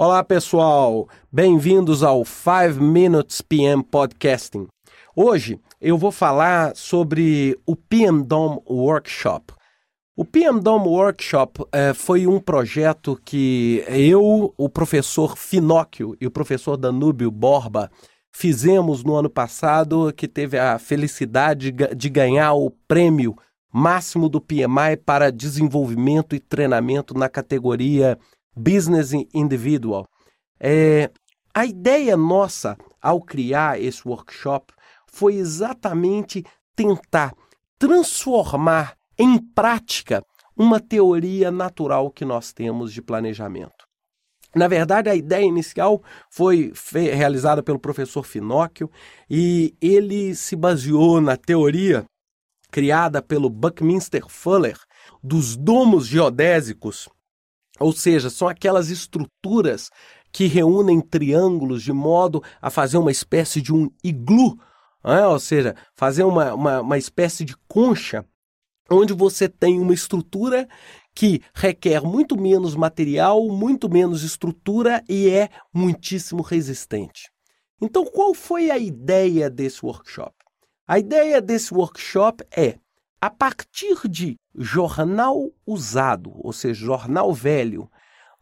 Olá, pessoal! Bem-vindos ao 5 Minutes PM Podcasting. Hoje eu vou falar sobre o PM Dom Workshop. O PM Dom Workshop eh, foi um projeto que eu, o professor Finóquio e o professor Danúbio Borba fizemos no ano passado, que teve a felicidade de ganhar o prêmio máximo do PMI para desenvolvimento e treinamento na categoria Business Individual. É, a ideia nossa ao criar esse workshop foi exatamente tentar transformar em prática uma teoria natural que nós temos de planejamento. Na verdade, a ideia inicial foi realizada pelo professor Finóquio e ele se baseou na teoria criada pelo Buckminster Fuller dos domos geodésicos ou seja, são aquelas estruturas que reúnem triângulos de modo a fazer uma espécie de um iglu, né? ou seja, fazer uma, uma, uma espécie de concha, onde você tem uma estrutura que requer muito menos material, muito menos estrutura e é muitíssimo resistente. Então, qual foi a ideia desse workshop? A ideia desse workshop é a partir de jornal usado, ou seja, jornal velho,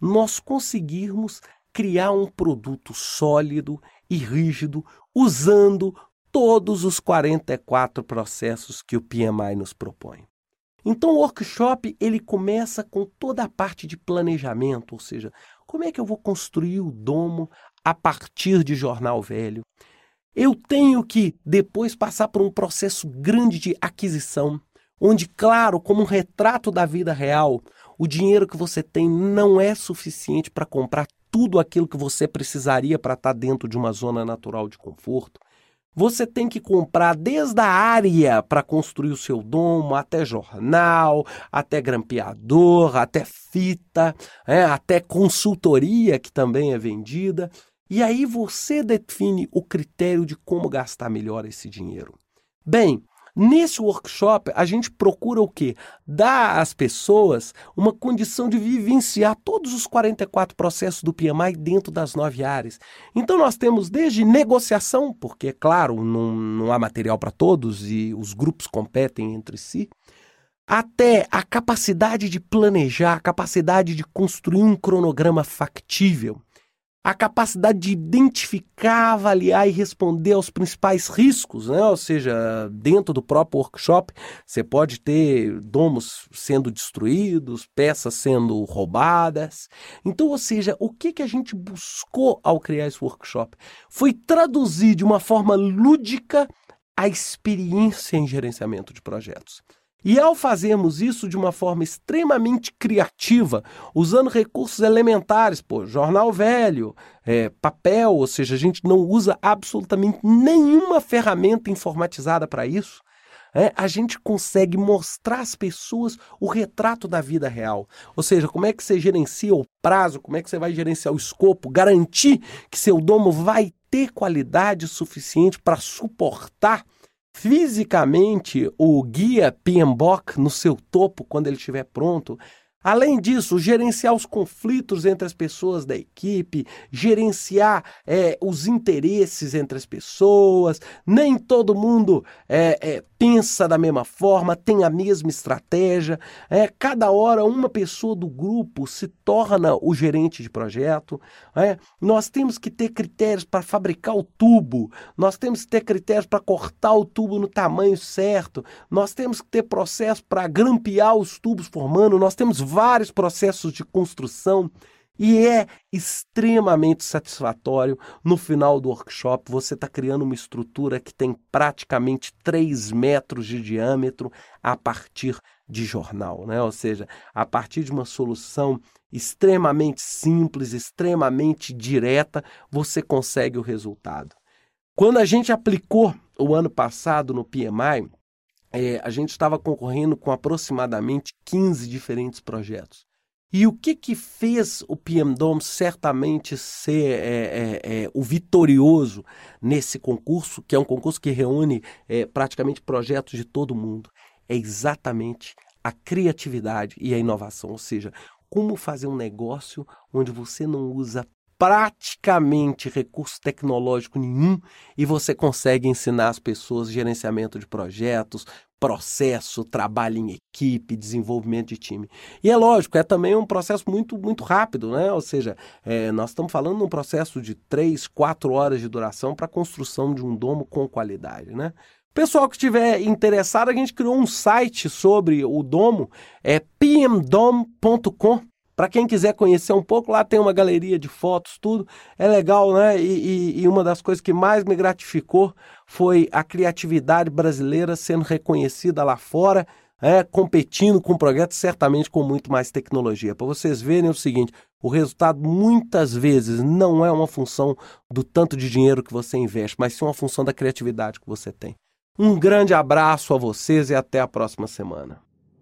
nós conseguirmos criar um produto sólido e rígido usando todos os 44 processos que o PMI nos propõe. Então o workshop ele começa com toda a parte de planejamento, ou seja, como é que eu vou construir o domo a partir de jornal velho? Eu tenho que depois passar por um processo grande de aquisição, onde, claro, como um retrato da vida real, o dinheiro que você tem não é suficiente para comprar tudo aquilo que você precisaria para estar tá dentro de uma zona natural de conforto. Você tem que comprar desde a área para construir o seu domo, até jornal, até grampeador, até fita, é, até consultoria que também é vendida. E aí você define o critério de como gastar melhor esse dinheiro. Bem, Nesse workshop, a gente procura o quê? Dar às pessoas uma condição de vivenciar todos os 44 processos do PMI dentro das nove áreas. Então, nós temos desde negociação, porque, é claro, não, não há material para todos e os grupos competem entre si, até a capacidade de planejar, a capacidade de construir um cronograma factível a capacidade de identificar, avaliar e responder aos principais riscos, né? ou seja, dentro do próprio workshop, você pode ter domos sendo destruídos, peças sendo roubadas. Então, ou seja, o que, que a gente buscou ao criar esse workshop? Foi traduzir de uma forma lúdica a experiência em gerenciamento de projetos. E ao fazermos isso de uma forma extremamente criativa, usando recursos elementares, pô, jornal velho, é, papel, ou seja, a gente não usa absolutamente nenhuma ferramenta informatizada para isso. É, a gente consegue mostrar às pessoas o retrato da vida real. Ou seja, como é que você gerencia o prazo, como é que você vai gerenciar o escopo, garantir que seu domo vai ter qualidade suficiente para suportar fisicamente o guia PMBOK no seu topo quando ele estiver pronto Além disso, gerenciar os conflitos entre as pessoas da equipe, gerenciar é, os interesses entre as pessoas. Nem todo mundo é, é, pensa da mesma forma, tem a mesma estratégia. É, cada hora, uma pessoa do grupo se torna o gerente de projeto. É. Nós temos que ter critérios para fabricar o tubo, nós temos que ter critérios para cortar o tubo no tamanho certo, nós temos que ter processo para grampear os tubos formando, nós temos vários processos de construção e é extremamente satisfatório. No final do workshop, você está criando uma estrutura que tem praticamente 3 metros de diâmetro a partir de jornal, né? ou seja, a partir de uma solução extremamente simples, extremamente direta, você consegue o resultado. Quando a gente aplicou o ano passado no PMI, é, a gente estava concorrendo com aproximadamente 15 diferentes projetos. E o que, que fez o PMDOM certamente ser é, é, é, o vitorioso nesse concurso, que é um concurso que reúne é, praticamente projetos de todo mundo? É exatamente a criatividade e a inovação, ou seja, como fazer um negócio onde você não usa praticamente recurso tecnológico nenhum e você consegue ensinar as pessoas gerenciamento de projetos, processo, trabalho em equipe, desenvolvimento de time. E é lógico, é também um processo muito, muito rápido, né? Ou seja, é, nós estamos falando de um processo de três, quatro horas de duração para a construção de um domo com qualidade, né? Pessoal que estiver interessado, a gente criou um site sobre o domo, é pmdom.com. Para quem quiser conhecer um pouco, lá tem uma galeria de fotos, tudo. É legal, né? E, e, e, uma das coisas que mais me gratificou foi a criatividade brasileira sendo reconhecida lá fora, é, competindo com projetos, certamente com muito mais tecnologia. Para vocês verem o seguinte: o resultado muitas vezes não é uma função do tanto de dinheiro que você investe, mas sim uma função da criatividade que você tem. Um grande abraço a vocês e até a próxima semana.